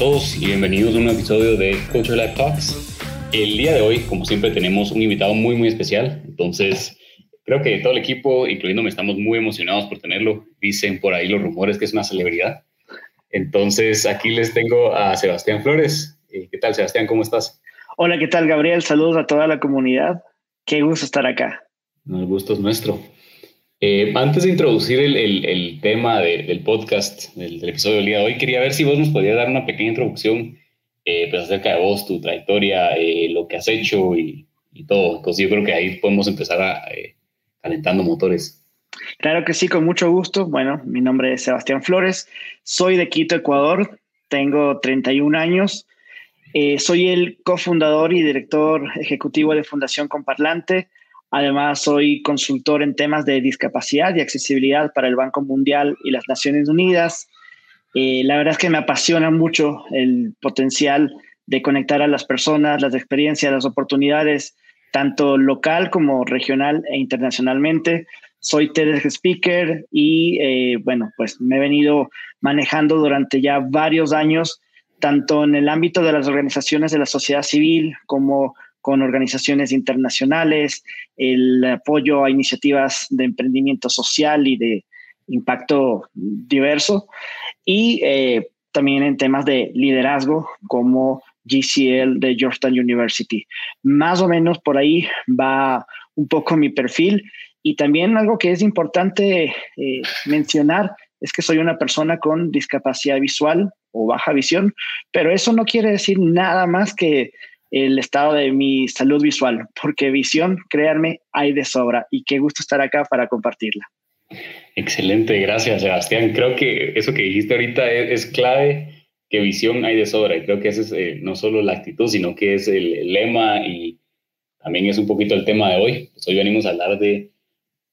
todos y bienvenidos a un episodio de Culture Life Talks. El día de hoy, como siempre, tenemos un invitado muy, muy especial. Entonces, creo que todo el equipo, incluyéndome, estamos muy emocionados por tenerlo. Dicen por ahí los rumores que es una celebridad. Entonces, aquí les tengo a Sebastián Flores. Eh, ¿Qué tal, Sebastián? ¿Cómo estás? Hola, ¿qué tal, Gabriel? Saludos a toda la comunidad. Qué gusto estar acá. El gusto es nuestro. Eh, antes de introducir el, el, tema del podcast, del, episodio del día de hoy, quería ver si vos nos podías dar una pequeña introducción eh, pues acerca de vos, tu trayectoria, eh, lo que has hecho y, y, todo. Entonces yo creo que ahí podemos empezar a, calentando motores. Claro que sí, con mucho gusto. Bueno, mi nombre es Sebastián Flores, soy de Quito, Ecuador, tengo 31 años, soy el cofundador y director ejecutivo de Fundación Comparlante Además, soy consultor en temas de discapacidad y accesibilidad para el Banco Mundial y las Naciones Unidas. Eh, la verdad es que me apasiona mucho el potencial de conectar a las personas, las experiencias, las oportunidades, tanto local como regional e internacionalmente. Soy TEDx Speaker y, eh, bueno, pues me he venido manejando durante ya varios años, tanto en el ámbito de las organizaciones de la sociedad civil como con organizaciones internacionales, el apoyo a iniciativas de emprendimiento social y de impacto diverso, y eh, también en temas de liderazgo como GCL de Georgetown University. Más o menos por ahí va un poco mi perfil y también algo que es importante eh, mencionar es que soy una persona con discapacidad visual o baja visión, pero eso no quiere decir nada más que el estado de mi salud visual, porque visión, créanme, hay de sobra y qué gusto estar acá para compartirla. Excelente, gracias Sebastián. Creo que eso que dijiste ahorita es, clave, que visión hay de sobra y creo que ese es eh, no solo la actitud, sino que es el, lema y también es un poquito el tema de hoy. Pues hoy venimos a hablar de,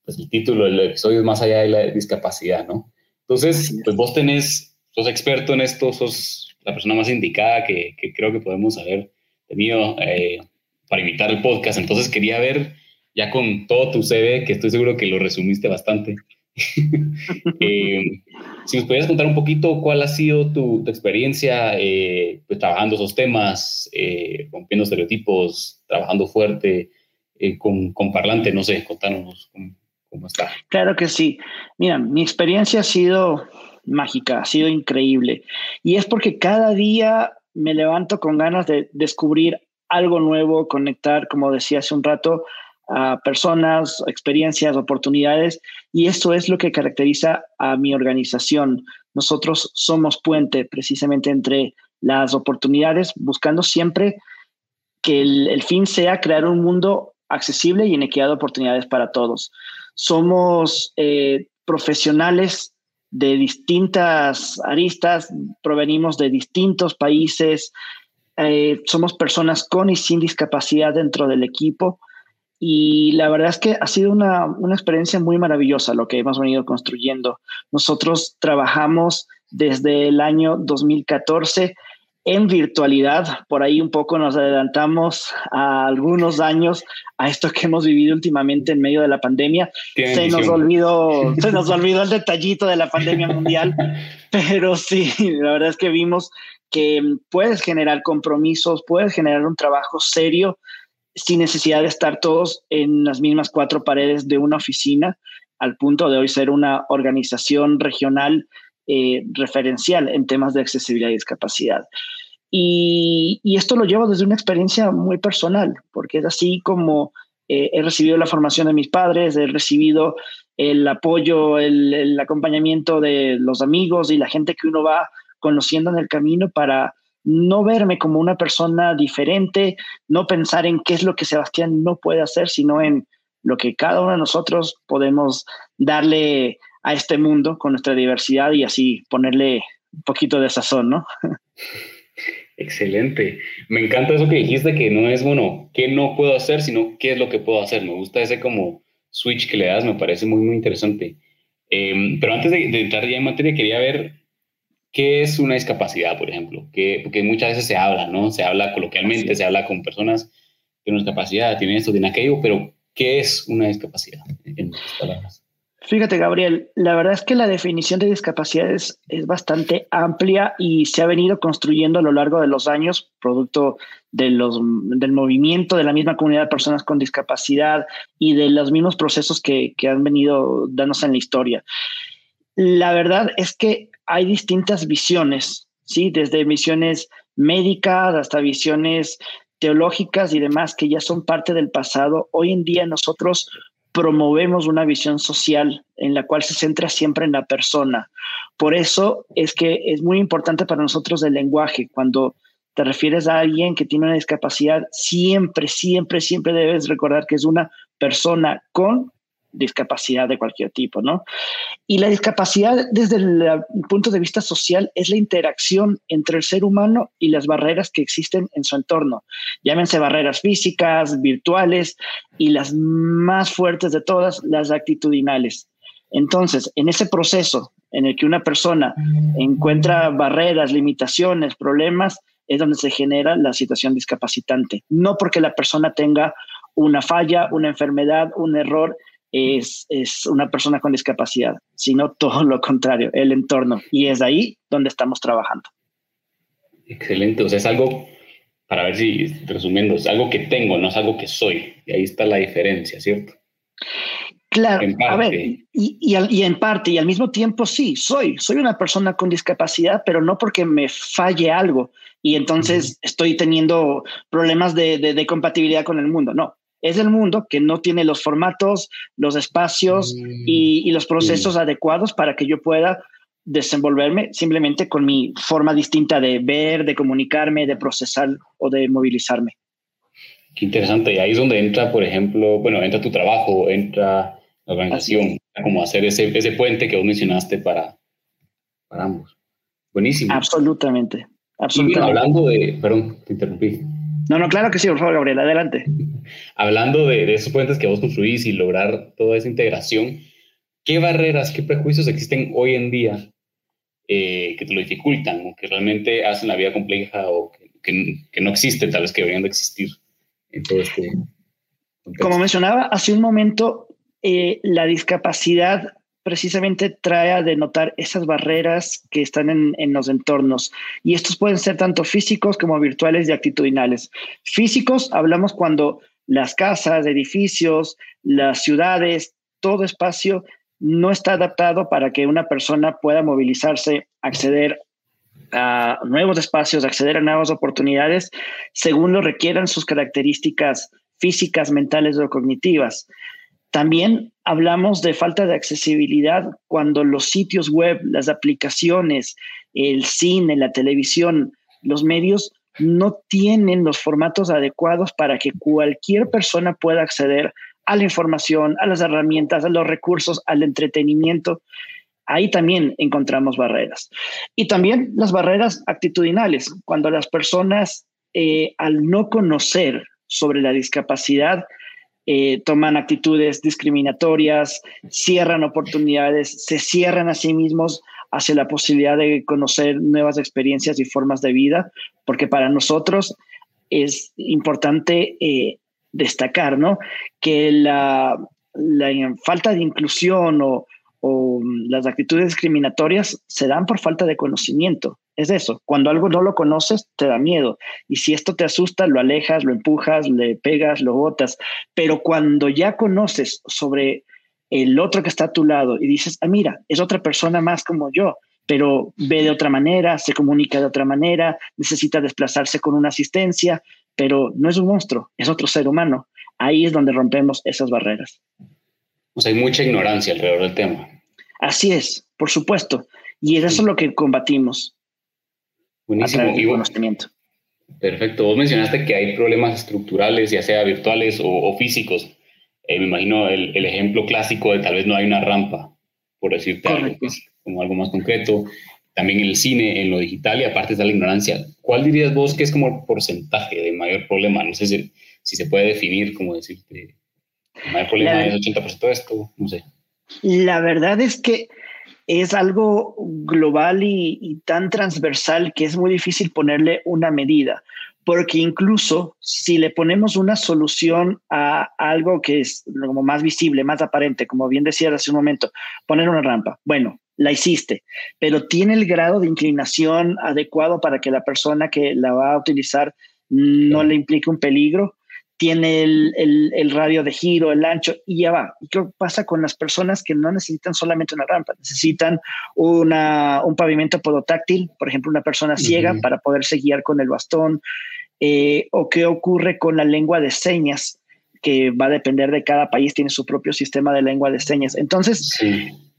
pues el título del episodio es más allá de la discapacidad, ¿no? Entonces, pues vos tenés, sos experto en esto, sos la persona más indicada que, que creo que podemos saber tenido eh, para invitar el podcast. Entonces quería ver, ya con todo tu CV, que estoy seguro que lo resumiste bastante, eh, si nos pudieras contar un poquito cuál ha sido tu, experiencia eh, pues, trabajando esos temas, rompiendo estereotipos, trabajando fuerte con, con, parlante, no sé, contanos cómo está. Claro que sí. Mira, mi experiencia ha sido mágica, ha sido increíble. Y es porque cada día me levanto con ganas de descubrir algo nuevo, conectar, como decía hace un rato, a personas, experiencias, oportunidades, y eso es lo que caracteriza a mi organización. Nosotros somos puente precisamente entre las oportunidades, buscando siempre que el, fin sea crear un mundo accesible y en equidad de oportunidades para todos. Somos eh, profesionales de distintas aristas, provenimos de distintos países, eh, somos personas con y sin discapacidad dentro del equipo y la verdad es que ha sido una, una experiencia muy maravillosa lo que hemos venido construyendo. Nosotros trabajamos desde el año 2014 en virtualidad. Por ahí un poco nos adelantamos a algunos años a esto que hemos vivido últimamente en medio de la pandemia. Se nos olvidó, se nos olvidó el detallito de la pandemia mundial, pero sí, la verdad es que vimos que puedes generar compromisos, puedes generar un trabajo serio sin necesidad de estar todos en las mismas cuatro paredes de una oficina, al punto de hoy ser una organización regional eh, referencial en temas de accesibilidad y discapacidad. Y, esto lo llevo desde una experiencia muy personal, porque es así como eh, he recibido la formación de mis padres, he recibido el apoyo, el, acompañamiento de los amigos y la gente que uno va conociendo en el camino para no verme como una persona diferente, no pensar en qué es lo que Sebastián no puede hacer, sino en lo que cada uno de nosotros podemos darle a este mundo con nuestra diversidad y así ponerle un poquito de sazón, ¿no? Excelente. Me encanta eso que dijiste, que no es, bueno, qué no puedo hacer, sino qué es lo que puedo hacer. Me gusta ese como switch que le das, me parece muy, muy interesante. Em, pero antes de, entrar ya en materia, quería ver qué es una discapacidad, por ejemplo, que, porque muchas veces se habla, ¿no? Se habla coloquialmente, se habla con personas que tienen discapacidad, tienen esto, tienen aquello, pero ¿qué es una discapacidad? En palabras. Fíjate, Gabriel, la verdad es que la definición de discapacidad es, bastante amplia y se ha venido construyendo a lo largo de los años, producto de los, del movimiento de la misma comunidad de personas con discapacidad y de los mismos procesos que, que han venido dándose en la historia. La verdad es que hay distintas visiones, ¿sí? Desde visiones médicas hasta visiones teológicas y demás que ya son parte del pasado. Hoy en día nosotros promovemos una visión social en la cual se centra siempre en la persona. Por eso es que es muy importante para nosotros el lenguaje. Cuando te refieres a alguien que tiene una discapacidad, siempre, siempre, siempre debes recordar que es una persona con discapacidad de cualquier tipo, ¿no? Y la discapacidad desde el punto de vista social es la interacción entre el ser humano y las barreras que existen en su entorno. Llámense barreras físicas, virtuales y las más fuertes de todas, las actitudinales. Entonces, en ese proceso en el que una persona encuentra barreras, limitaciones, problemas, es donde se genera la situación discapacitante. No porque la persona tenga una falla, una enfermedad, un error, es, es, una persona con discapacidad, sino todo lo contrario, el entorno. Y es ahí donde estamos trabajando. Excelente, o sea, es algo, para ver si, resumiendo, es algo que tengo, no es algo que soy. Y ahí está la diferencia, ¿cierto? Claro, a ver, y, y, y, en parte, y al mismo tiempo sí, soy, soy una persona con discapacidad, pero no porque me falle algo y entonces estoy teniendo problemas de, de, de compatibilidad con el mundo, no, es el mundo que no tiene los formatos, los espacios y, los procesos adecuados para que yo pueda desenvolverme simplemente con mi forma distinta de ver, de comunicarme, de procesar o de movilizarme. Qué interesante. Y ahí es donde entra, por ejemplo, bueno, entra tu trabajo, entra la organización, como hacer ese, ese puente que vos mencionaste para, para ambos. Buenísimo. Absolutamente. Absolutamente. hablando de, perdón, te interrumpí. No, no, claro que sí, por favor, Gabriel, adelante. Hablando de, esos puentes que vos construís y lograr toda esa integración, ¿qué barreras, qué prejuicios existen hoy en día eh, que te lo dificultan o que realmente hacen la vida compleja o que, no existen, tal vez que deberían de existir en todo este Como mencionaba hace un momento, eh, la discapacidad precisamente trae a denotar esas barreras que están en, los entornos. Y estos pueden ser tanto físicos como virtuales y actitudinales. Físicos, hablamos cuando las casas, edificios, las ciudades, todo espacio no está adaptado para que una persona pueda movilizarse, acceder a nuevos espacios, acceder a nuevas oportunidades, según lo requieran sus características físicas, mentales o cognitivas. También hablamos de falta de accesibilidad cuando los sitios web, las aplicaciones, el cine, la televisión, los medios no tienen los formatos adecuados para que cualquier persona pueda acceder a la información, a las herramientas, a los recursos, al entretenimiento. Ahí también encontramos barreras. Y también las barreras actitudinales, cuando las personas, eh, al no conocer sobre la discapacidad, eh, toman actitudes discriminatorias, cierran oportunidades, se cierran a sí mismos hacia la posibilidad de conocer nuevas experiencias y formas de vida, porque para nosotros es importante eh, destacar ¿no? que la, falta de inclusión o las actitudes discriminatorias se dan por falta de conocimiento. Es eso, cuando algo no lo conoces, te da miedo. Y si esto te asusta, lo alejas, lo empujas, le pegas, lo botas. Pero cuando ya conoces sobre el otro que está a tu lado y dices, ah, mira, es otra persona más como yo, pero ve de otra manera, se comunica de otra manera, necesita desplazarse con una asistencia, pero no es un monstruo, es otro ser humano. Ahí es donde rompemos esas barreras. O sea, hay mucha ignorancia alrededor del tema. Así es, por supuesto. Y eso es lo que combatimos. Buenísimo. Y conocimiento. Perfecto. Vos mencionaste que hay problemas estructurales, ya sea virtuales o, físicos. Eh, me imagino el, ejemplo clásico de tal vez no hay una rampa, por decirte algo, pues, como algo más concreto. También el cine, en lo digital y aparte está la ignorancia. ¿Cuál dirías vos que es como el porcentaje de mayor problema? No sé si, se puede definir, como decirte, el mayor problema es 80% de esto, no sé. La verdad es que es algo global y, tan transversal que es muy difícil ponerle una medida. porque incluso si le ponemos una solución a algo que es como más visible, más aparente, como bien decía hace un momento, poner una rampa, bueno, la hiciste, pero tiene el grado de inclinación adecuado para que la persona que la va a utilizar no le implique un peligro, tiene el, radio de giro, el ancho y ya va. ¿Y qué pasa con las personas que no necesitan solamente una rampa? Necesitan una, un pavimento podotáctil, por ejemplo, una persona ciega para poderse guiar con el bastón. Eh, o qué ocurre con la lengua de señas, que va a depender de cada país, tiene su propio sistema de lengua de señas. Entonces,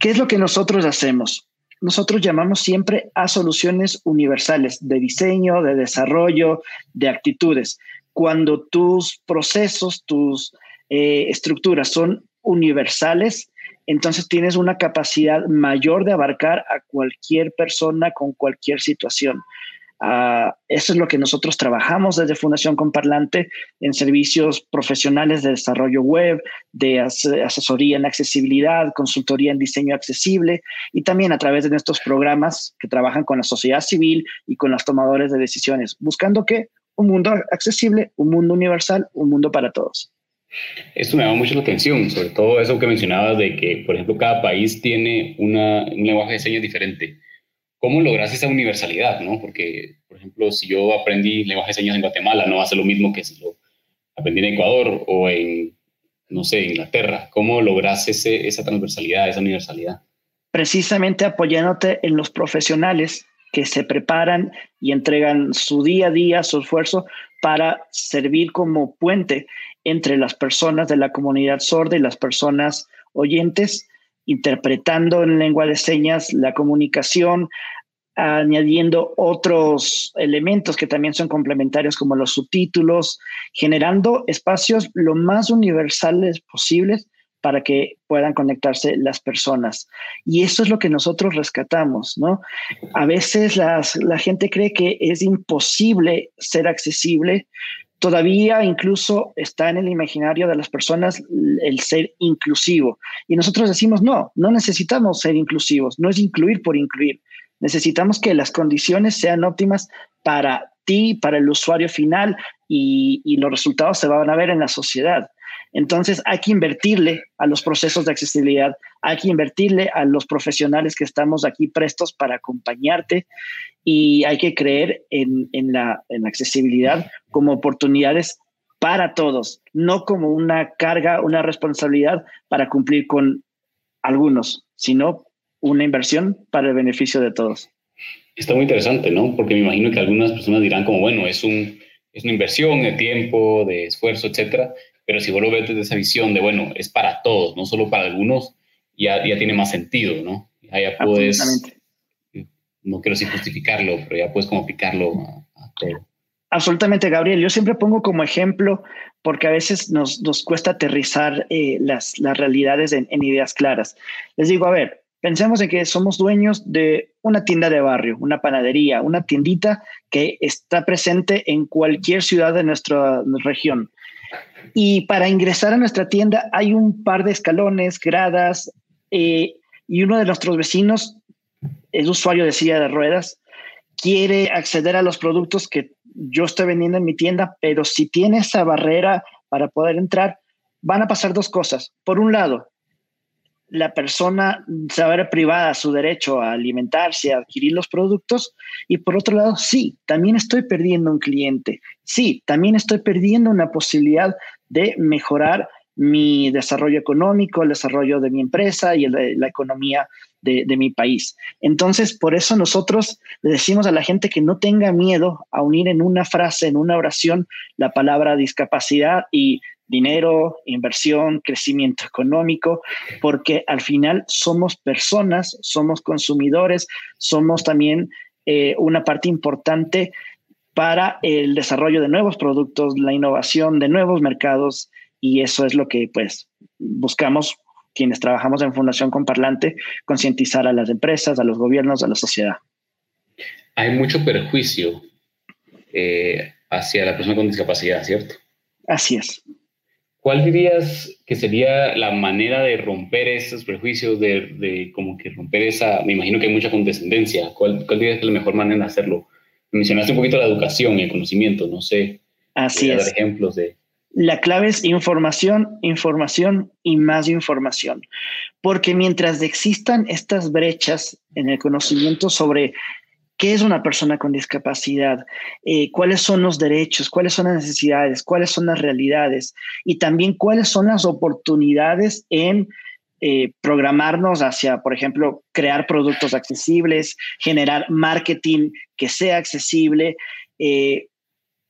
¿qué es lo que nosotros hacemos? Nosotros llamamos siempre a soluciones universales de diseño, de desarrollo, de actitudes cuando tus procesos, tus eh, estructuras son universales, entonces tienes una capacidad mayor de abarcar a cualquier persona con cualquier situación. Uh, eso es lo que nosotros trabajamos desde Fundación Comparlante en servicios profesionales de desarrollo web, de asesoría en accesibilidad, consultoría en diseño accesible y también a través de nuestros programas que trabajan con la sociedad civil y con los tomadores de decisiones, buscando que un mundo accesible, un mundo universal, un mundo para todos. Esto me llama mucho la atención, sobre todo eso que mencionabas de que, por ejemplo, cada país tiene una, un lenguaje de señas diferente. ¿Cómo logras esa universalidad? ¿no? Porque, por ejemplo, si yo aprendí lenguaje de señas en Guatemala, no va a ser lo mismo que si lo aprendí en Ecuador o en, no sé, Inglaterra. ¿Cómo logras ese, esa transversalidad, esa universalidad? Precisamente apoyándote en los profesionales que se preparan y entregan su día a día, su esfuerzo para servir como puente entre las personas de la comunidad sorda y las personas oyentes, interpretando en lengua de señas la comunicación, añadiendo otros elementos que también son complementarios como los subtítulos, generando espacios lo más universales posibles para que puedan conectarse las personas. Y eso es lo que nosotros rescatamos, ¿no? A veces las, la gente cree que es imposible ser accesible. Todavía incluso está en el imaginario de las personas el ser inclusivo. Y nosotros decimos, no, no necesitamos ser inclusivos, no es incluir por incluir. Necesitamos que las condiciones sean óptimas para ti, para el usuario final y, y los resultados se van a ver en la sociedad. Entonces hay que invertirle a los procesos de accesibilidad, hay que invertirle a los profesionales que estamos aquí prestos para acompañarte y hay que creer en, la, accesibilidad como oportunidades para todos, no como una carga, una responsabilidad para cumplir con algunos, sino una inversión para el beneficio de todos. Está muy interesante, ¿no? Porque me imagino que algunas personas dirán como, bueno, es, es una inversión de tiempo, de esfuerzo, etcétera, pero si vos lo ves desde esa visión de, bueno, es para todos, no solo para algunos, ya, ya tiene más sentido, ¿no? Ya, puedes, no quiero decir justificarlo, pero ya puedes como picarlo a, todo. Absolutamente, Gabriel. Yo siempre pongo como ejemplo, porque a veces nos, nos cuesta aterrizar eh, las, las realidades en, en ideas claras. Les digo, a ver, Pensemos en que somos dueños de una tienda de barrio, una panadería, una tiendita que está presente en cualquier ciudad de nuestra región. Y para ingresar a nuestra tienda hay un par de escalones, gradas, eh, y uno de nuestros vecinos es usuario de silla de ruedas, quiere acceder a los productos que yo estoy vendiendo en mi tienda, pero si tiene esa barrera para poder entrar, van a pasar dos cosas. Por un lado, la persona se va a ver privada su derecho a alimentarse, a adquirir los productos. Y por otro lado, sí, también estoy perdiendo un cliente. Sí, también estoy perdiendo una posibilidad de mejorar mi desarrollo económico, el desarrollo de mi empresa y la economía de, de, mi país. Entonces, por eso nosotros le decimos a la gente que no tenga miedo a unir en una frase, en una oración, la palabra discapacidad y dinero, inversión, crecimiento económico, porque al final somos personas, somos consumidores, somos también eh, una parte importante para el desarrollo de nuevos productos, la innovación de nuevos mercados y eso es lo que pues buscamos quienes trabajamos en Fundación Comparlante, concientizar a las empresas, a los gobiernos, a la sociedad. Hay mucho perjuicio eh, hacia la persona con discapacidad, ¿cierto? Así es. ¿Cuál dirías que sería la manera de romper esos prejuicios, de, como que romper esa, me imagino que hay mucha condescendencia, ¿cuál, dirías que es la mejor manera de hacerlo mencionaste un poquito la educación y el conocimiento, no sé. Así es. Dar ejemplos de... La clave es información, información y más información. Porque mientras existan estas brechas en el conocimiento sobre qué es una persona con discapacidad, eh, cuáles son los derechos, cuáles son las necesidades, cuáles son las realidades y también cuáles son las oportunidades en eh, programarnos hacia, por ejemplo, crear productos accesibles, generar marketing que sea accesible. Eh,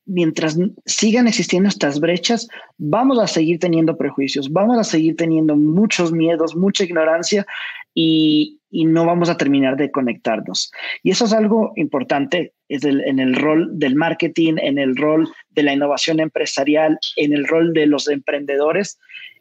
mientras sigan existiendo estas brechas, vamos a seguir teniendo prejuicios, vamos a seguir teniendo muchos miedos, mucha ignorancia y, no vamos a terminar de conectarnos. Y eso es algo importante en el rol del marketing, en el rol de la innovación empresarial, en el rol de los emprendedores,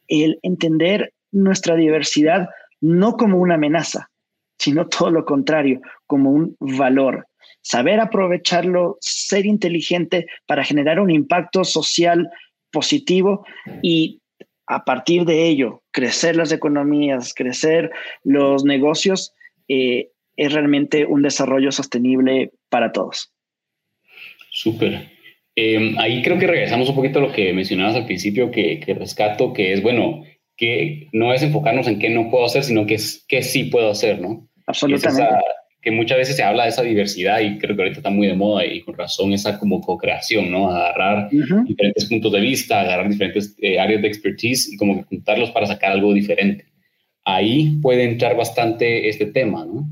el entender nuestra diversidad no como una amenaza, sino todo lo contrario, como un valor saber aprovecharlo, ser inteligente para generar un impacto social positivo y a partir de ello crecer las economías, crecer los negocios, eh, es realmente un desarrollo sostenible para todos. Súper. Em, ahí creo que regresamos un poquito a lo que mencionabas al principio, que, rescato, que es, bueno, que no es enfocarnos en qué no puedo hacer, sino que es qué sí puedo hacer, ¿no? Absolutamente que muchas veces se habla de esa diversidad y creo que ahorita está muy de moda y con razón esa como co-creación, ¿no? Agarrar diferentes puntos de vista, agarrar diferentes eh, áreas de expertise y como juntarlos para sacar algo diferente. Ahí puede entrar bastante este tema, ¿no?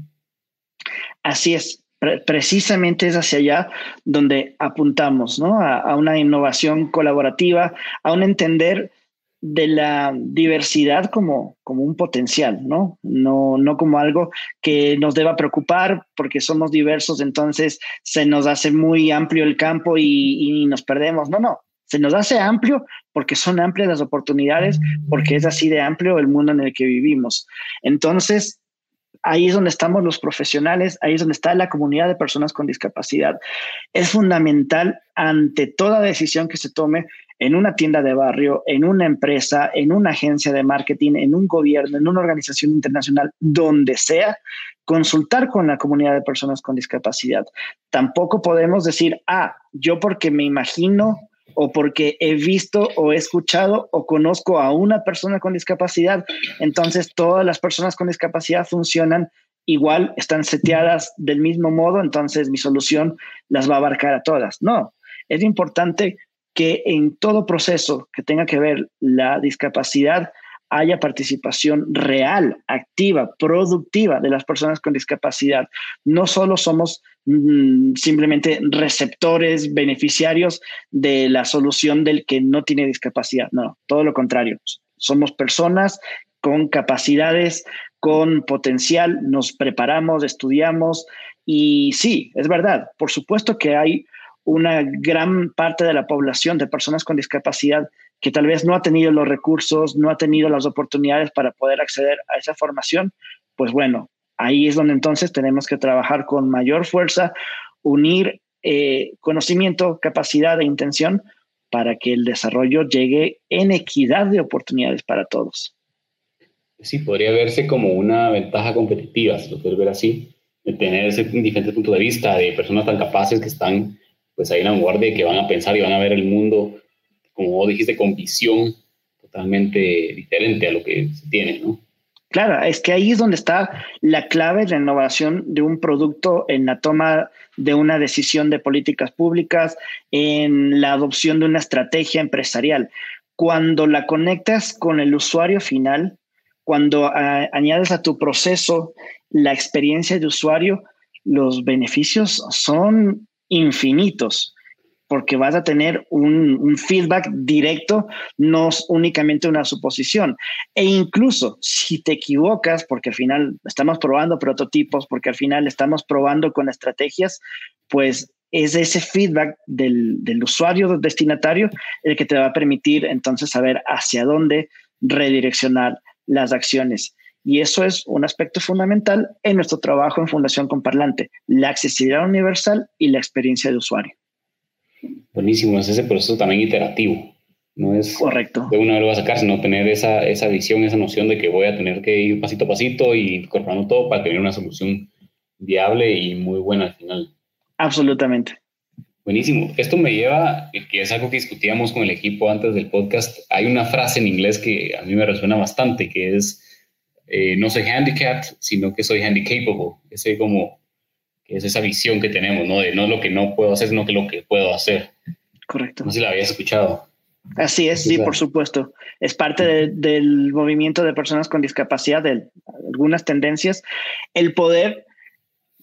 Así es. precisamente es hacia allá donde apuntamos, ¿no? A, a una innovación colaborativa, a un entender de la diversidad como, como un potencial, ¿no? ¿no? No como algo que nos deba preocupar porque somos diversos, entonces se nos hace muy amplio el campo y, y nos perdemos. No, no, se nos hace amplio porque son amplias las oportunidades, porque es así de amplio el mundo en el que vivimos. Entonces, ahí es donde estamos los profesionales, ahí es donde está la comunidad de personas con discapacidad. Es fundamental ante toda decisión que se tome en una tienda de barrio, en una empresa, en una agencia de marketing, en un gobierno, en una organización internacional, donde sea, consultar con la comunidad de personas con discapacidad. Tampoco podemos decir, ah, yo porque me imagino o porque he visto o he escuchado o conozco a una persona con discapacidad, entonces todas las personas con discapacidad funcionan igual, están seteadas del mismo modo, entonces mi solución las va a abarcar a todas. No, es importante que en todo proceso que tenga que ver la discapacidad haya participación real, activa, productiva de las personas con discapacidad. No solo somos mm, simplemente receptores, beneficiarios de la solución del que no tiene discapacidad, no, todo lo contrario. Somos personas con capacidades, con potencial, nos preparamos, estudiamos y sí, es verdad, por supuesto que hay una gran parte de la población de personas con discapacidad que tal vez no ha tenido los recursos, no ha tenido las oportunidades para poder acceder a esa formación, pues bueno, ahí es donde entonces tenemos que trabajar con mayor fuerza, unir eh, conocimiento, capacidad e intención para que el desarrollo llegue en equidad de oportunidades para todos. Sí, podría verse como una ventaja competitiva, si lo puedes ver así, de tener ese diferente punto de vista de personas tan capaces que están pues hay una vanguardia que van a pensar y van a ver el mundo, como dijiste, con visión totalmente diferente a lo que se tiene, ¿no? Claro, es que ahí es donde está la clave de innovación de un producto en la toma de una decisión de políticas públicas, en la adopción de una estrategia empresarial. Cuando la conectas con el usuario final, cuando ah, añades a tu proceso la experiencia de usuario, los beneficios son infinitos, porque vas a tener un, feedback directo, no únicamente una suposición. E incluso si te equivocas, porque al final estamos probando prototipos, porque al final estamos probando con estrategias, pues es ese feedback del, del usuario destinatario el que te va a permitir entonces saber hacia dónde redireccionar las acciones. Y eso es un aspecto fundamental en nuestro trabajo en Fundación Comparlante, la accesibilidad universal y la experiencia de usuario. Buenísimo, es ese proceso también iterativo. No es Correcto. de una vez lo a sacar, sino tener esa, esa visión, esa noción de que voy a tener que ir pasito a pasito y incorporando todo para tener una solución viable y muy buena al final. Absolutamente. Buenísimo. Esto me lleva, que es algo que discutíamos con el equipo antes del podcast. Hay una frase en inglés que a mí me resuena bastante, que es, eh, no soy handicapped, sino que soy handicapable. Ese como, es esa visión que tenemos, ¿no? De no lo que no puedo hacer, sino que lo que puedo hacer. Correcto. No sé si la habías escuchado. Así es, sí, por supuesto. Es parte del movimiento de personas con discapacidad, de algunas tendencias, el poder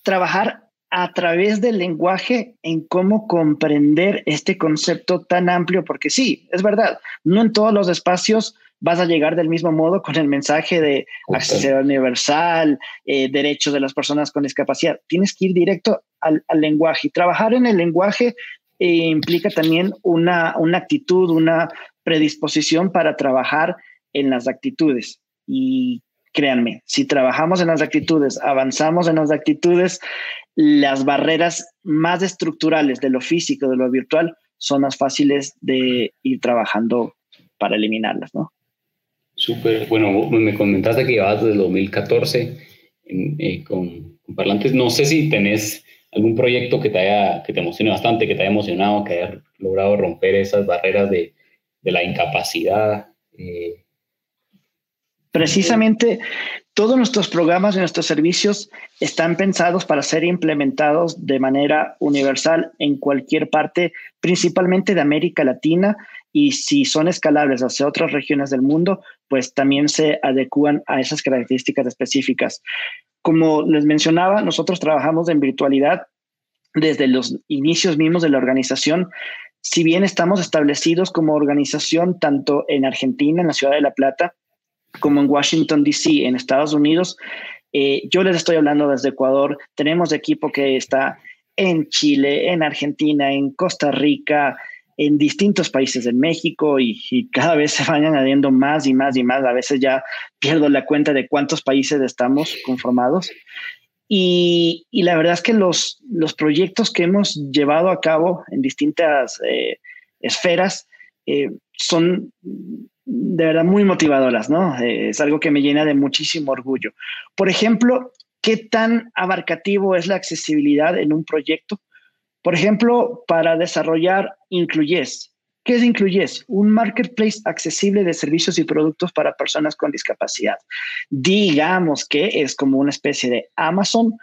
trabajar a través del lenguaje en cómo comprender este concepto tan amplio, porque sí, es verdad, no en todos los espacios vas a llegar del mismo modo con el mensaje de accesibilidad universal, eh, derechos de las personas con discapacidad. Tienes que ir directo al, lenguaje y trabajar en el lenguaje eh, implica también una, una actitud, una predisposición para trabajar en las actitudes. Y créanme, si trabajamos en las actitudes, avanzamos en las actitudes, las barreras más estructurales de lo físico, de lo virtual, son más fáciles de ir trabajando para eliminarlas, ¿no? Súper, bueno, me comentaste que llevas desde 2014 eh, con, parlantes. No sé si tenés algún proyecto que te haya, que te emocione bastante, que te haya emocionado, que haya logrado romper esas barreras de, la incapacidad. Eh, Precisamente todos nuestros programas y nuestros servicios están pensados para ser implementados de manera universal en cualquier parte, principalmente de América Latina, y si son escalables hacia otras regiones del mundo, pues también se adecúan a esas características específicas. Como les mencionaba, nosotros trabajamos en virtualidad desde los inicios mismos de la organización. Si bien estamos establecidos como organización tanto en Argentina, en la ciudad de La Plata, como en Washington, D.C., en Estados Unidos. Eh, yo les estoy hablando desde Ecuador. Tenemos equipo que está en Chile, en Argentina, en Costa Rica, en distintos países de México y, cada vez se van añadiendo más y más y más. A veces ya pierdo la cuenta de cuántos países estamos conformados. Y, la verdad es que los, los proyectos que hemos llevado a cabo en distintas eh, esferas eh, son de verdad muy motivadoras, ¿no? Eh, es algo que me llena de muchísimo orgullo. Por ejemplo, ¿qué tan abarcativo es la accesibilidad en un proyecto? Por ejemplo, para desarrollar Incluyes. ¿Qué es Incluyes? Un marketplace accesible de servicios y productos para personas con discapacidad. Digamos que es como una especie de Amazon,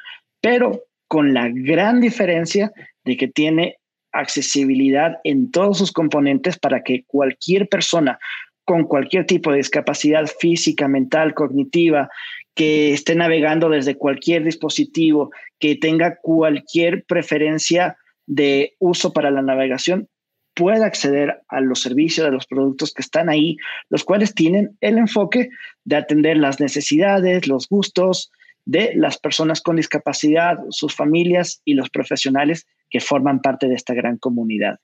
pero con la gran diferencia de que tiene accesibilidad en todos sus componentes para que cualquier persona con cualquier tipo de discapacidad física, mental, cognitiva, que esté navegando desde cualquier dispositivo, que tenga cualquier preferencia de uso para la navegación, pueda acceder a los servicios, a los productos que están ahí, los cuales tienen el enfoque de atender las necesidades, los gustos de las personas con discapacidad, sus familias y los profesionales que forman parte de esta gran comunidad.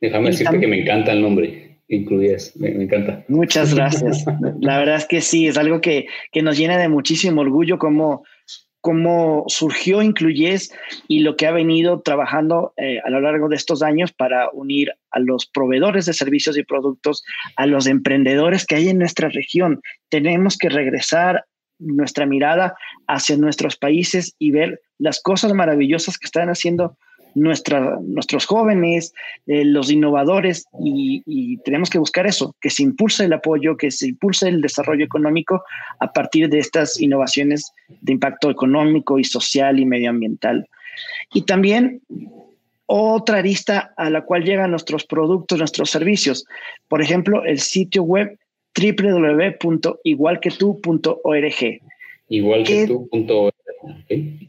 Déjame decirte que me encanta el nombre incluyes. Me, encanta. Muchas gracias. La verdad es que sí, es algo que, nos llena de muchísimo orgullo como cómo surgió Incluyes y lo que ha venido trabajando eh, a lo largo de estos años para unir a los proveedores de servicios y productos, a los emprendedores que hay en nuestra región. Tenemos que regresar nuestra mirada hacia nuestros países y ver las cosas maravillosas que están haciendo nuestra, nuestros jóvenes, eh, los innovadores, y, tenemos que buscar eso, que se impulse el apoyo, que se impulse el desarrollo económico a partir de estas innovaciones de impacto económico y social y medioambiental. Y también otra arista a la cual llegan nuestros productos, nuestros servicios. Por ejemplo, el sitio web www.igualquetú.org. Igual que tú.org.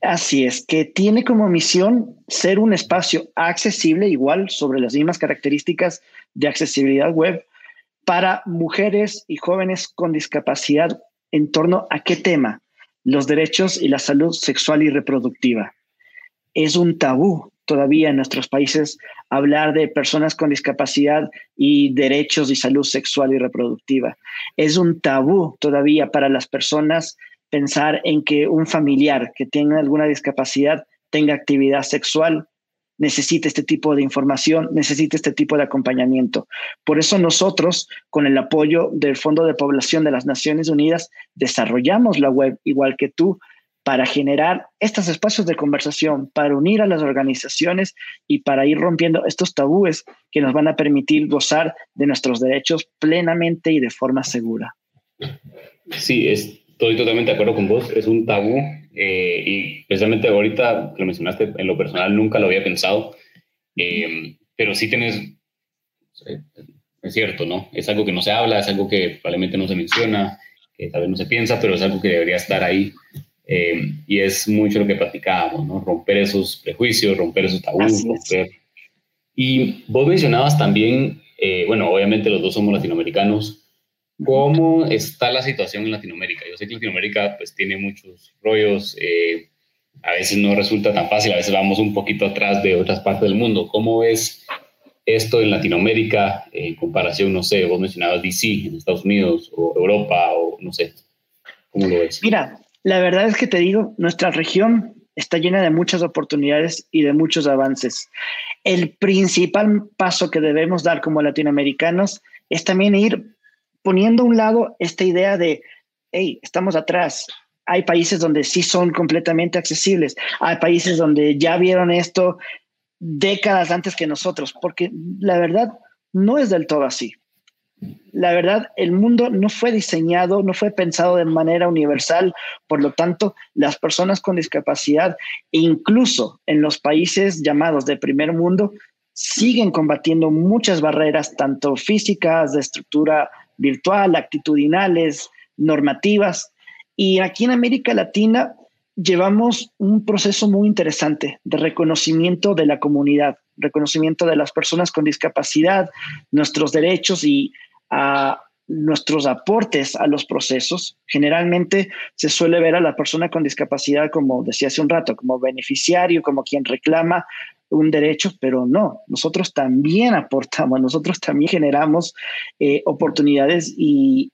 Así es, que tiene como misión ser un espacio accesible, igual sobre las mismas características de accesibilidad web, para mujeres y jóvenes con discapacidad en torno a qué tema? Los derechos y la salud sexual y reproductiva. Es un tabú todavía en nuestros países hablar de personas con discapacidad y derechos y salud sexual y reproductiva. Es un tabú todavía para las personas pensar en que un familiar que tenga alguna discapacidad tenga actividad sexual, necesite este tipo de información, necesite este tipo de acompañamiento. Por eso nosotros, con el apoyo del Fondo de Población de las Naciones Unidas, desarrollamos la web igual que tú para generar estos espacios de conversación, para unir a las organizaciones y para ir rompiendo estos tabúes que nos van a permitir gozar de nuestros derechos plenamente y de forma segura. Sí, estoy totalmente de acuerdo con vos. Es un tabú eh, y precisamente ahorita que lo mencionaste, en lo personal nunca lo había pensado, eh, pero sí tienes, es cierto, ¿no? Es algo que no se habla, es algo que probablemente no se menciona, que tal vez no se piensa, pero es algo que debería estar ahí. Eh, y es mucho lo que practicábamos, ¿no? Romper esos prejuicios, romper esos tabúes, romper... Y vos mencionabas también, bueno, obviamente los dos somos latinoamericanos, ¿Cómo está la situación en Latinoamérica? Yo sé que Latinoamérica pues tiene muchos rollos, eh, a veces no resulta tan fácil, a veces vamos un poquito atrás de otras partes del mundo. ¿Cómo es esto en Latinoamérica en comparación, no sé, vos mencionabas DC en Estados Unidos o Europa o no sé, ¿cómo lo ves? Mira, la verdad es que te digo, nuestra región está llena de muchas oportunidades y de muchos avances. El principal paso que debemos dar como latinoamericanos es también ir poniendo a un lado esta idea de, hey, estamos atrás. Hay países donde sí son completamente accesibles. Hay países donde ya vieron esto décadas antes que nosotros, porque la verdad no es del todo así. La verdad, el mundo no fue diseñado, no fue pensado de manera universal, por lo tanto, las personas con discapacidad, incluso en los países llamados de primer mundo, siguen combatiendo muchas barreras, tanto físicas, de estructura virtual, actitudinales, normativas. Y aquí en América Latina llevamos un proceso muy interesante de reconocimiento de la comunidad, reconocimiento de las personas con discapacidad, nuestros derechos y a nuestros aportes a los procesos. Generalmente se suele ver a la persona con discapacidad, como decía hace un rato, como beneficiario, como quien reclama un derecho, pero no, nosotros también aportamos, nosotros también generamos eh, oportunidades y,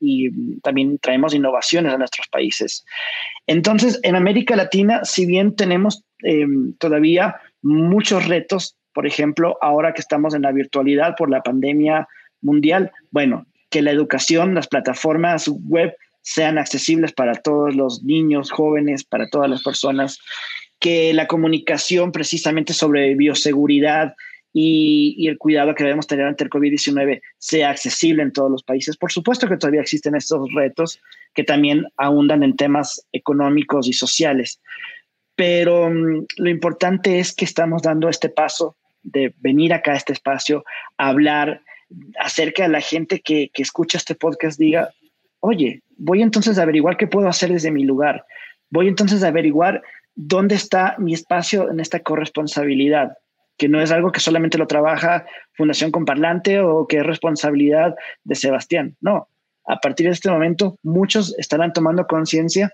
también traemos innovaciones a nuestros países. Entonces, en América Latina, si bien tenemos eh, todavía muchos retos, por ejemplo, ahora que estamos en la virtualidad por la pandemia mundial, bueno, que la educación, las plataformas web sean accesibles para todos los niños, jóvenes, para todas las personas que la comunicación precisamente sobre bioseguridad y, el cuidado que debemos tener ante el COVID-19 sea accesible en todos los países. Por supuesto que todavía existen estos retos que también ahondan en temas económicos y sociales, pero mm, lo importante es que estamos dando este paso de venir acá a este espacio, a hablar, hacer que a la gente que, que escucha este podcast diga, oye, voy entonces a averiguar qué puedo hacer desde mi lugar, voy entonces a averiguar ¿dónde está mi espacio en esta corresponsabilidad? Que no es algo que solamente lo trabaja Fundación Comparlante o que es responsabilidad de Sebastián. No, a partir de este momento muchos estarán tomando conciencia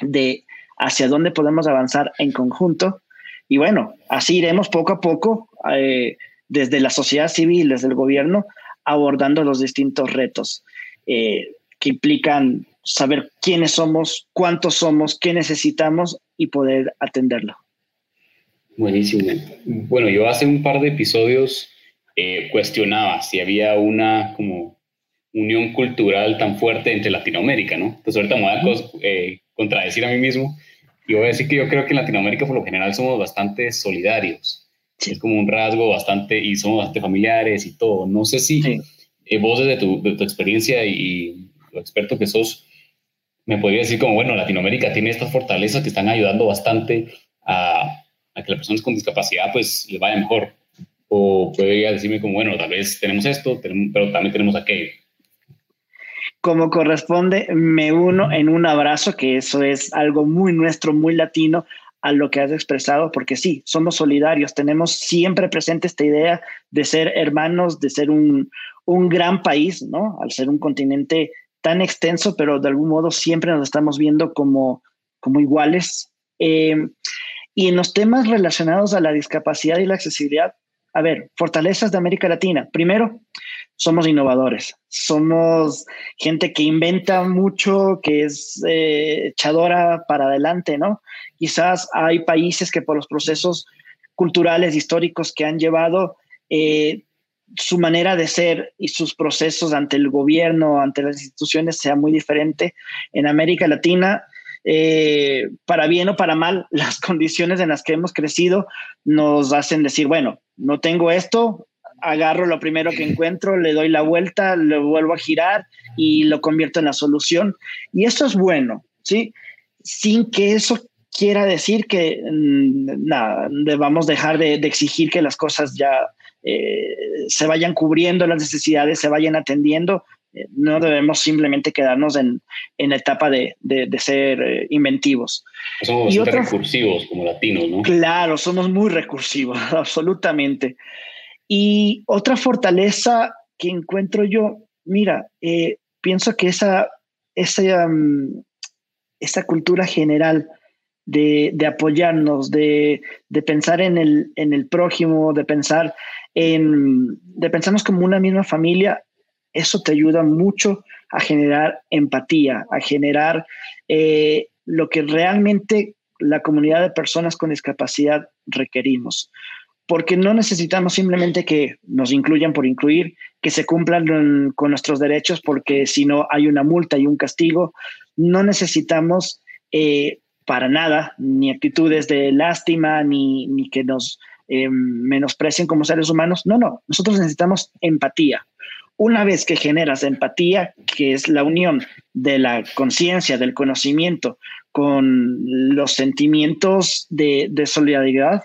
de hacia dónde podemos avanzar en conjunto. Y bueno, así iremos poco a poco eh, desde la sociedad civil, desde el gobierno, abordando los distintos retos eh, que implican saber quiénes somos, cuántos somos, qué necesitamos y poder atenderlo. Buenísimo. Bueno, yo hace un par de episodios eh, cuestionaba si había una como unión cultural tan fuerte entre Latinoamérica, ¿no? Entonces ahorita me voy a eh, contradecir a mí mismo y voy a decir que yo creo que en Latinoamérica por lo general somos bastante solidarios. Es como un rasgo bastante, y somos bastante familiares y todo. No sé si eh, vos desde tu, de tu experiencia y, lo experto que sos, me podría decir como, bueno, Latinoamérica tiene estas fortalezas que están ayudando bastante a, a que las personas con discapacidad pues les vaya mejor. O podría decirme como, bueno, tal vez tenemos esto, pero también tenemos aquello. Como corresponde, me uno en un abrazo, que eso es algo muy nuestro, muy latino, a lo que has expresado, porque sí, somos solidarios, tenemos siempre presente esta idea de ser hermanos, de ser un, un gran país, ¿no? Al ser un continente tan extenso, pero de algún modo siempre nos estamos viendo como, como iguales. Eh, y en los temas relacionados a la discapacidad y la accesibilidad, a ver, fortalezas de América Latina. Primero, somos innovadores, somos gente que inventa mucho, que es eh, echadora para adelante, ¿no? Quizás hay países que por los procesos culturales, históricos que han llevado, eh, su manera de ser y sus procesos ante el gobierno, ante las instituciones, sea muy diferente. En América Latina, eh, para bien o para mal, las condiciones en las que hemos crecido nos hacen decir, bueno, no tengo esto, agarro lo primero que encuentro, le doy la vuelta, lo vuelvo a girar y lo convierto en la solución. Y esto es bueno, ¿sí? Sin que eso quiera decir que mm, nada, debamos dejar de, exigir que las cosas ya eh, se vayan cubriendo, las necesidades se vayan atendiendo. Eh, no debemos simplemente quedarnos en, la etapa de, ser eh, inventivos. Somos recursivos como latinos, ¿no? Claro, somos muy recursivos, absolutamente. Y otra fortaleza que encuentro yo, mira, pienso que esa, esa, mm, esa cultura general de, apoyarnos, de, pensar en el, en el prójimo, de pensar en, de pensarnos como una misma familia, eso te ayuda mucho a generar empatía, a generar eh, lo que realmente la comunidad de personas con discapacidad requerimos. Porque no necesitamos simplemente que nos incluyan por incluir, que se cumplan con nuestros derechos, porque si no hay una multa y un castigo. No necesitamos eh, para nada, ni actitudes de lástima, ni, que nos eh, menosprecien como seres humanos. No, no, nosotros necesitamos empatía. Una vez que generas empatía, que es la unión de la conciencia, del conocimiento con los sentimientos de solidaridad,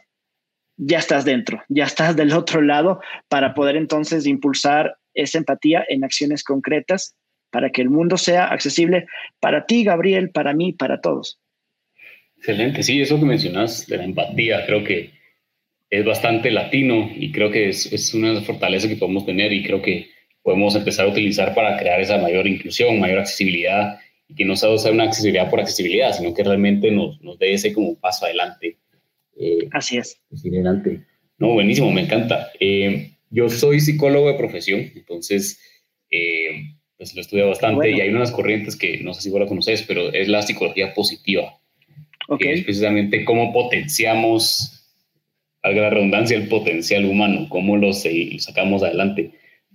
ya estás dentro, ya estás del otro lado para poder entonces impulsar esa empatía en acciones concretas para que el mundo sea accesible para ti, Gabriel, para mí, para todos. Excelente, sí, eso que mencionas de la empatía, creo que es bastante latino y creo que es, es una fortaleza que podemos tener y creo que podemos empezar a utilizar para crear esa mayor inclusión, mayor accesibilidad y que no sea una accesibilidad por accesibilidad, sino que realmente nos, nos dé ese como paso adelante. Eh, Así es. Adelante. No, buenísimo, me encanta. Eh, yo soy psicólogo de profesión, entonces eh, pues lo estudio bastante y hay unas corrientes que no sé si vos la conoces, pero es la psicología positiva que es precisamente cómo potenciamos, valga la redundancia, el potencial humano, cómo lo, sacamos adelante.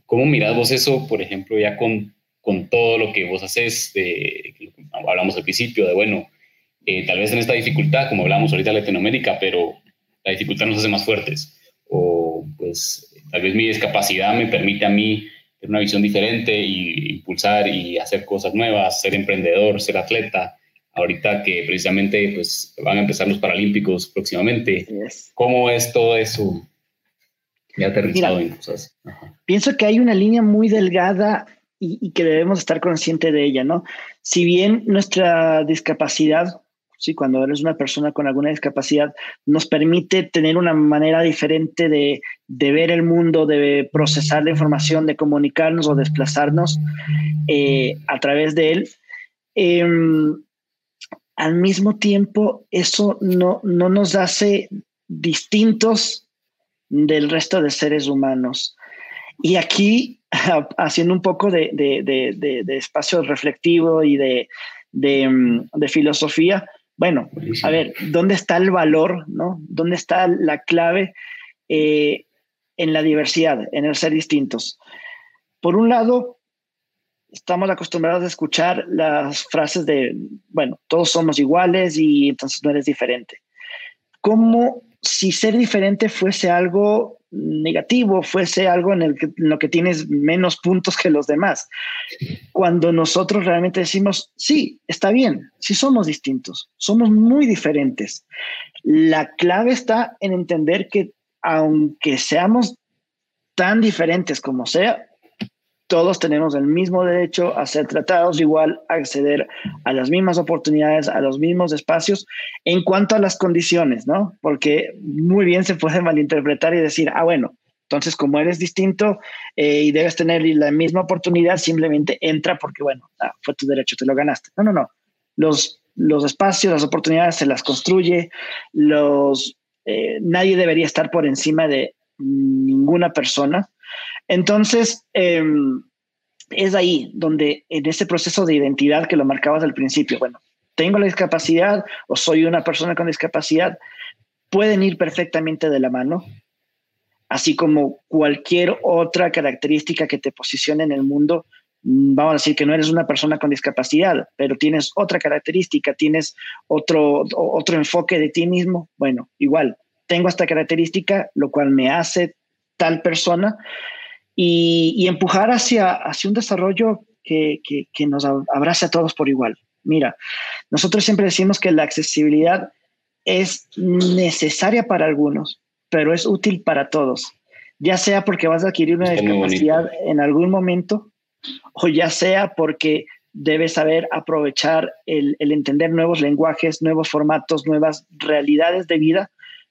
¿Cómo mirás vos eso, por ejemplo, ya con, con todo lo que vos haces, de, hablamos al principio, de bueno, eh, tal vez en esta dificultad, como hablamos ahorita de Latinoamérica, pero la dificultad nos hace más fuertes. O pues tal vez mi discapacidad me permite a mí tener una visión diferente y impulsar y hacer cosas nuevas, ser emprendedor, ser atleta, ahorita que precisamente pues, van a empezar los Paralímpicos próximamente. ¿Cómo es todo eso ya aterrizado en cosas? Pienso que hay una línea muy delgada y, que debemos estar conscientes de ella, ¿no? Si bien nuestra discapacidad, sí, cuando eres una persona con alguna discapacidad, nos permite tener una manera diferente de, ver el mundo, de procesar la información, de comunicarnos o desplazarnos eh, a través de él. Em, al mismo tiempo eso no, no nos hace distintos del resto de seres humanos. Y aquí, haciendo un poco de, espacio reflectivo y de, mm, filosofía, bueno, a ver, ¿dónde está el valor? ¿no? ¿Dónde está la clave eh, en la diversidad, en el ser distintos? Por un lado, estamos acostumbrados a escuchar las frases de, bueno, todos somos iguales y entonces no eres diferente. Como si ser diferente fuese algo negativo, fuese algo en, el lo que tienes menos puntos que los demás. Cuando nosotros realmente decimos, sí, está bien, sí somos distintos, somos muy diferentes. La clave está en entender que aunque seamos tan diferentes como sea, todos tenemos el mismo derecho a ser tratados igual, a acceder a las mismas oportunidades, a los mismos espacios en cuanto a las condiciones, ¿no? Porque muy bien se puede malinterpretar y decir, ah, bueno, entonces como eres distinto eh, y debes tener la misma oportunidad, simplemente entra porque, bueno, ah, fue tu derecho, te lo ganaste. No, no, no. Los, los espacios, las oportunidades se las construye, los, eh, nadie debería estar por encima de ninguna persona entonces, em, es ahí donde en ese proceso de identidad que lo marcabas al principio, bueno, tengo la discapacidad o soy una persona con discapacidad, pueden ir perfectamente de la mano, así como cualquier otra característica que te posicione en el mundo, vamos a decir que no eres una persona con discapacidad, pero tienes otra característica, tienes otro, otro enfoque de ti mismo, bueno, igual, tengo esta característica, lo cual me hace tal persona y, empujar hacia, hacia un desarrollo que, que nos abrace a todos por igual. Mira, nosotros siempre decimos que la accesibilidad es necesaria para algunos, pero es útil para todos, ya sea porque vas a adquirir una discapacidad en algún momento o ya sea porque debes saber aprovechar el, entender nuevos lenguajes, nuevos formatos, nuevas realidades de vida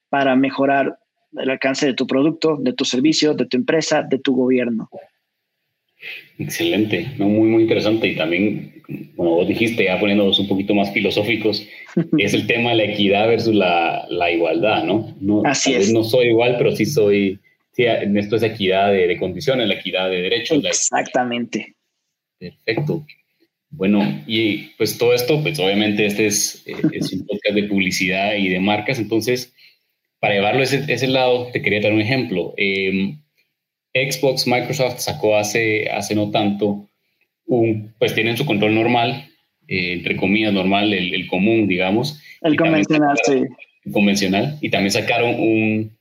para mejorar el alcance de tu producto, de tu servicio, de tu empresa, de tu gobierno. Excelente, muy, muy interesante. Y también, como vos dijiste, ya poniéndonos un poquito más filosóficos, es el tema de la equidad versus la, la igualdad, ¿no? no Así es. No soy igual, pero sí soy, sí, esto es equidad de, de condiciones, la equidad de derechos. Exactamente. Perfecto. Bueno, y pues todo esto, pues obviamente este es, eh, es un podcast de publicidad y de marcas, entonces, para llevarlo a ese, ese lado, te quería dar un ejemplo. Eh, Xbox, Microsoft sacó hace, hace no tanto, un, pues tienen su control normal, eh, entre comillas normal, el, común, digamos. El convencional, sí. convencional. Y también sacaron un,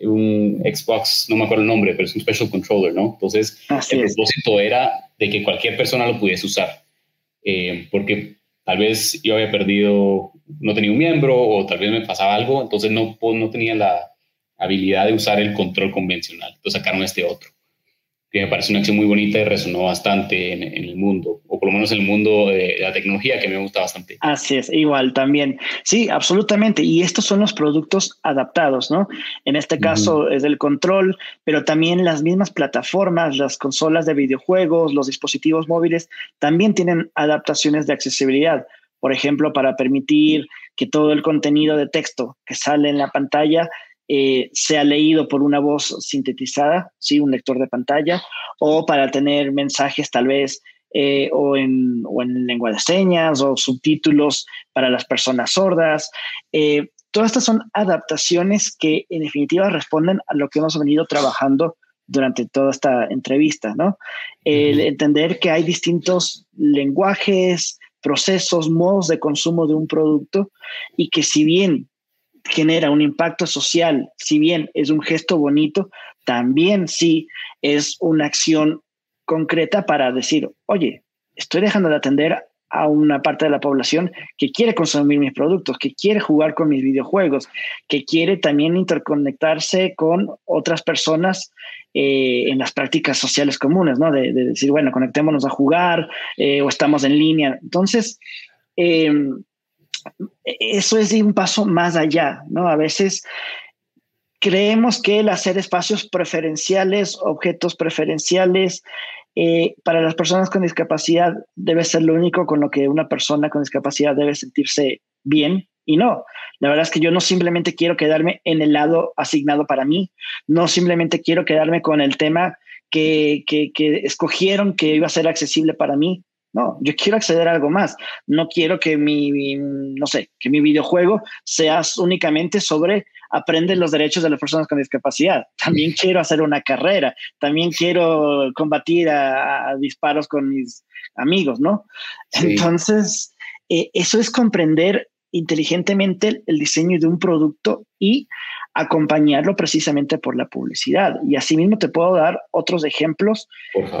un Xbox, no me acuerdo el nombre, pero es un Special Controller, ¿no? Entonces, el propósito era de que cualquier persona lo pudiese usar. Eh, porque tal vez yo había perdido, no tenía un miembro o tal vez me pasaba algo, entonces no, no tenía la, habilidad de usar el control convencional. Entonces sacaron este otro, que me parece una acción muy bonita y resonó bastante en, el mundo, o por lo menos en el mundo de la tecnología, que me gusta bastante. Así es, igual también. Sí, absolutamente. Y estos son los productos adaptados, ¿no? En este caso es el control, pero también las mismas plataformas, las consolas de videojuegos, los dispositivos móviles, también tienen adaptaciones de accesibilidad. Por ejemplo, para permitir que todo el contenido de texto que sale en la pantalla eh, sea leído por una voz sintetizada, ¿sí? un lector de pantalla, o para tener mensajes tal vez eh, o, en, lengua de señas o subtítulos para las personas sordas. Eh, todas estas son adaptaciones que en definitiva responden a lo que hemos venido trabajando durante toda esta entrevista, ¿no? El entender que hay distintos lenguajes, procesos, modos de consumo de un producto y que si bien genera un impacto social, si bien es un gesto bonito, también sí es una acción concreta para decir, oye, estoy dejando de atender a una parte de la población que quiere consumir mis productos, que quiere jugar con mis videojuegos, que quiere también interconectarse con otras personas eh, en las prácticas sociales comunes, ¿no? De, decir, bueno, conectémonos a jugar eh, o estamos en línea. Entonces, eh, eso es un paso más allá, ¿no? A veces creemos que el hacer espacios preferenciales, objetos preferenciales, eh, para las personas con discapacidad debe ser lo único con lo que una persona con discapacidad debe sentirse bien. Y no, la verdad es que yo no simplemente quiero quedarme en el lado asignado para mí, no simplemente quiero quedarme con el tema que, que escogieron que iba a ser accesible para mí, no, yo quiero acceder a algo más. No quiero que mi, no sé, que mi videojuego sea únicamente sobre aprender los derechos de las personas con discapacidad. También quiero hacer una carrera. También quiero combatir a, disparos con mis amigos, ¿no? Entonces, eh, eso es comprender inteligentemente el diseño de un producto y acompañarlo precisamente por la publicidad. Y asimismo te puedo dar otros ejemplos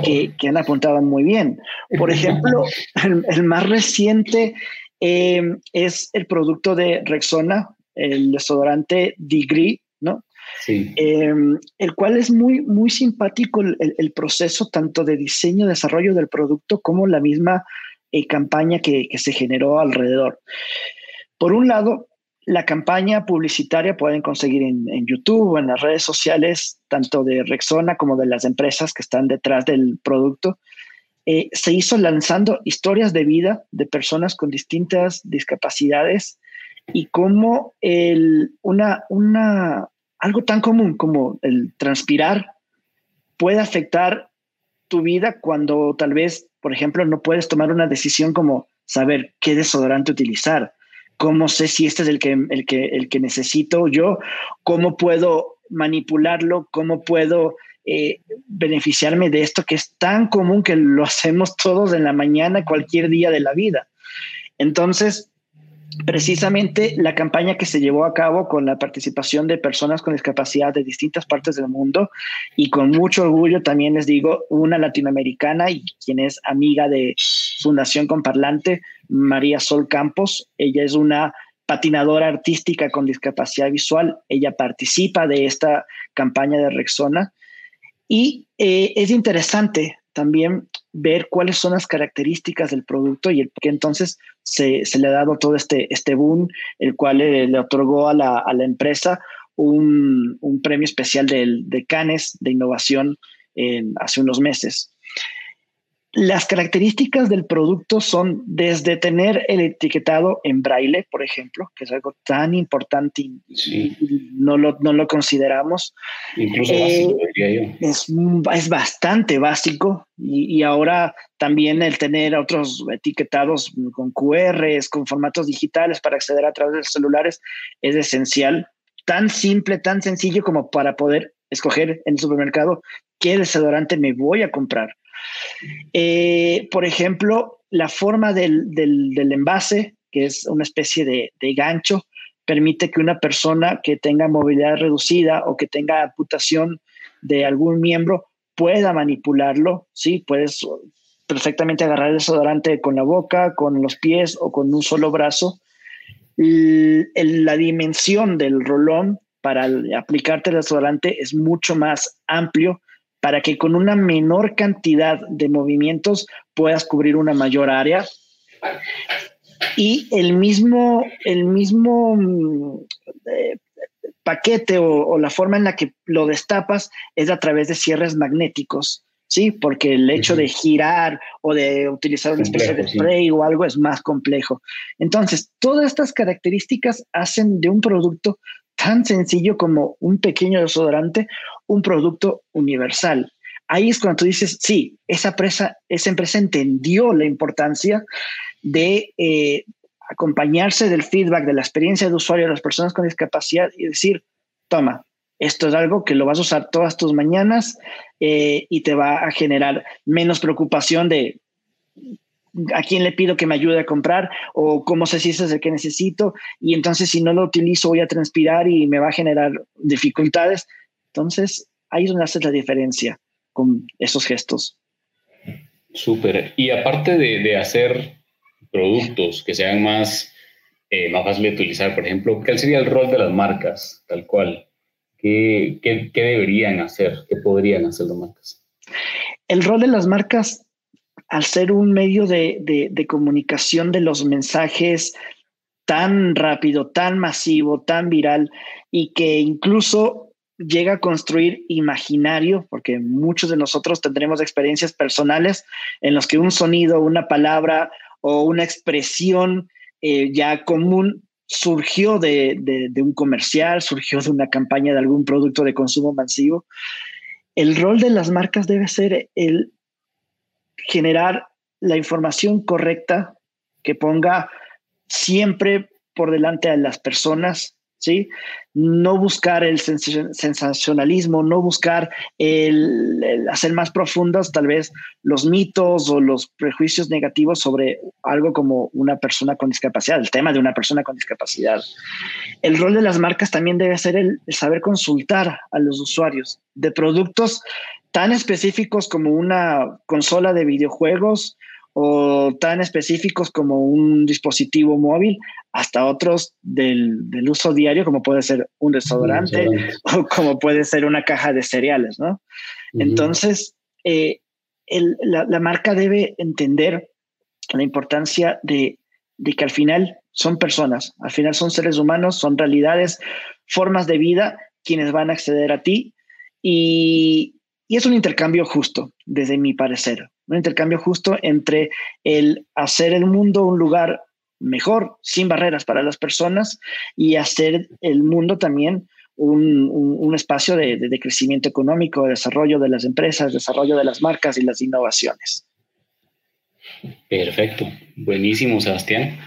que, han apuntado muy bien. Por ejemplo, el, más reciente eh, es el producto de Rexona, el desodorante Degree, ¿no? Sí. Eh, el cual es muy, muy simpático el, proceso tanto de diseño, desarrollo del producto como la misma eh, campaña que, que se generó alrededor. Por un lado, la campaña publicitaria pueden conseguir en, YouTube o en las redes sociales, tanto de Rexona como de las empresas que están detrás del producto. Eh, se hizo lanzando historias de vida de personas con distintas discapacidades y cómo el, una, una, algo tan común como el transpirar puede afectar tu vida cuando tal vez, por ejemplo, no puedes tomar una decisión como saber qué desodorante utilizar cómo sé si este es el que, el que, el que necesito yo, cómo puedo manipularlo, cómo puedo eh, beneficiarme de esto que es tan común que lo hacemos todos en la mañana, cualquier día de la vida. Entonces, precisamente la campaña que se llevó a cabo con la participación de personas con discapacidad de distintas partes del mundo y con mucho orgullo también les digo una latinoamericana y quien es amiga de Fundación Comparlante, María Sol Campos. Ella es una patinadora artística con discapacidad visual. Ella participa de esta campaña de Rexona y eh, es interesante también ver cuáles son las características del producto y el que entonces se, le ha dado todo este, este boom, el cual le, otorgó a la, empresa un, premio especial de, de Canes de innovación hace unos meses. Las características del producto son desde tener el etiquetado en braille, por ejemplo, que es algo tan importante y, no, lo, no, lo, consideramos. Incluso básico, eh, diría yo. Es, es bastante básico y, ahora también el tener otros etiquetados con QRs, con formatos digitales para acceder a través de los celulares es esencial. Tan simple, tan sencillo como para poder escoger en el supermercado qué desodorante me voy a comprar eh, por ejemplo, la forma del, envase, que es una especie de, gancho, permite que una persona que tenga movilidad reducida o que tenga amputación de algún miembro pueda manipularlo, ¿sí? Puedes perfectamente agarrar el desodorante con la boca, con los pies o con un solo brazo. la dimensión del rolón para aplicarte el desodorante es mucho más amplio para que con una menor cantidad de movimientos puedas cubrir una mayor área. Y el mismo, el mismo mm, eh, paquete o, la forma en la que lo destapas es a través de cierres magnéticos, ¿sí? Porque el hecho de girar o de utilizar una especie de spray o algo es más complejo. Entonces, todas estas características hacen de un producto tan sencillo como un pequeño desodorante, un producto universal. Ahí es cuando tú dices, sí, esa empresa, esa empresa entendió la importancia de eh, acompañarse del feedback, de la experiencia de usuario de las personas con discapacidad y decir, toma, esto es algo que lo vas a usar todas tus mañanas eh, y te va a generar menos preocupación de a quién le pido que me ayude a comprar o cómo sé si ese es el que necesito y entonces si no lo utilizo voy a transpirar y me va a generar dificultades. Entonces ahí es donde hace la diferencia con esos gestos. Súper. Y aparte de, hacer productos que sean más, eh, más fáciles de utilizar, por ejemplo, ¿cuál sería el rol de las marcas tal cual? ¿Qué, qué, qué deberían hacer? ¿Qué podrían hacer las marcas? El rol de las marcas al ser un medio de, comunicación de los mensajes tan rápido, tan masivo, tan viral y que incluso llega a construir imaginario, porque muchos de nosotros tendremos experiencias personales en los que un sonido, una palabra o una expresión eh, ya común surgió de, de, un comercial, surgió de una campaña de algún producto de consumo masivo. El rol de las marcas debe ser el generar la información correcta que ponga siempre por delante a las personas, ¿sí? No buscar el sensacionalismo, no buscar el, hacer más profundos tal vez los mitos o los prejuicios negativos sobre algo como una persona con discapacidad, el tema de una persona con discapacidad. El rol de las marcas también debe ser el saber consultar a los usuarios de productos tan específicos como una consola de videojuegos o tan específicos como un dispositivo móvil, hasta otros del, uso diario, como puede ser un desodorante o como puede ser una caja de cereales, ¿no? Entonces, eh, la, marca debe entender la importancia de, de que al final son personas, al final son seres humanos, son realidades, formas de vida quienes van a acceder a ti y, y es un intercambio justo, desde mi parecer, un intercambio justo entre el hacer el mundo un lugar mejor, sin barreras para las personas, y hacer el mundo también un, espacio de, crecimiento económico, de desarrollo de las empresas, desarrollo de las marcas y las innovaciones. Perfecto, buenísimo, Sebastián.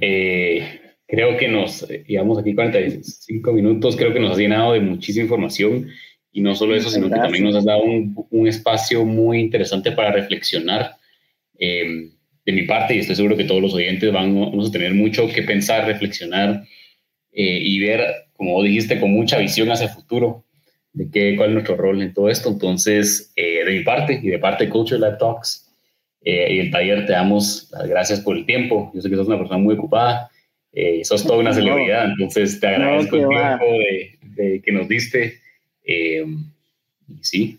Eh, creo que nos, llevamos aquí 45 minutos, creo que nos ha llenado de muchísima información Y no solo eso, sino que también nos has dado un, espacio muy interesante para reflexionar. Em, de mi parte, y estoy seguro que todos los oyentes van, vamos a tener mucho que pensar, reflexionar eh, y ver, como dijiste, con mucha visión hacia el futuro de qué, cuál es nuestro rol en todo esto. Entonces, eh, de mi parte y de parte de Culture Live Talks eh, y el taller, te damos las gracias por el tiempo. Yo sé que sos una persona muy ocupada, eh, sos toda una celebridad, entonces te agradezco el tiempo de, que nos diste. Sí.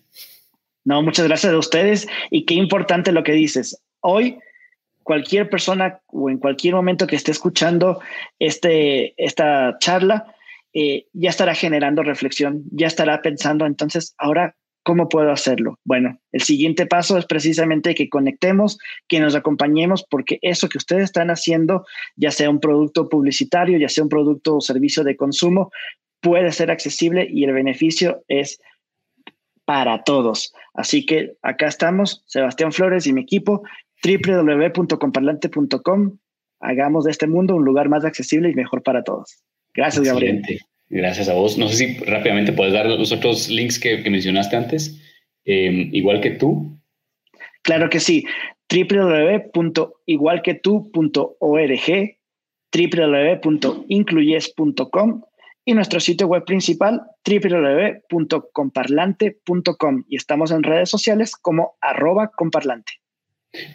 No, muchas gracias a ustedes y qué importante lo que dices. Hoy cualquier persona o en cualquier momento que esté escuchando este, esta charla, eh, ya estará generando reflexión, ya estará pensando, entonces, ahora, ¿cómo puedo hacerlo? Bueno, el siguiente paso es precisamente que conectemos, que nos acompañemos, porque eso que ustedes están haciendo, ya sea un producto publicitario, ya sea un producto o servicio de consumo, puede ser accesible y el beneficio es para todos. Así que acá estamos, Sebastián Flores y mi equipo, www.comparlante.com. Hagamos de este mundo un lugar más accesible y mejor para todos. Gracias, Gabriel. Gracias a vos. No sé si rápidamente puedes dar los otros links que, mencionaste antes, em, igual que tú. Claro que sí. www.igualquetú.org, www.incluyes.com y nuestro sitio web principal www.comparlante.com y estamos en redes sociales como arroba comparlante.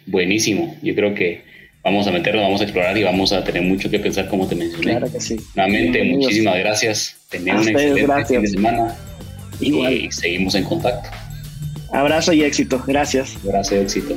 Buenísimo. Yo creo que vamos a meternos, vamos a explorar y vamos a tener mucho que pensar, como te mencioné. Claro que sí. Nuevamente, muchísimas gracias. Tener un excelente fin de semana. Y seguimos en contacto. Abrazo y éxito. Gracias. Abrazo y éxito.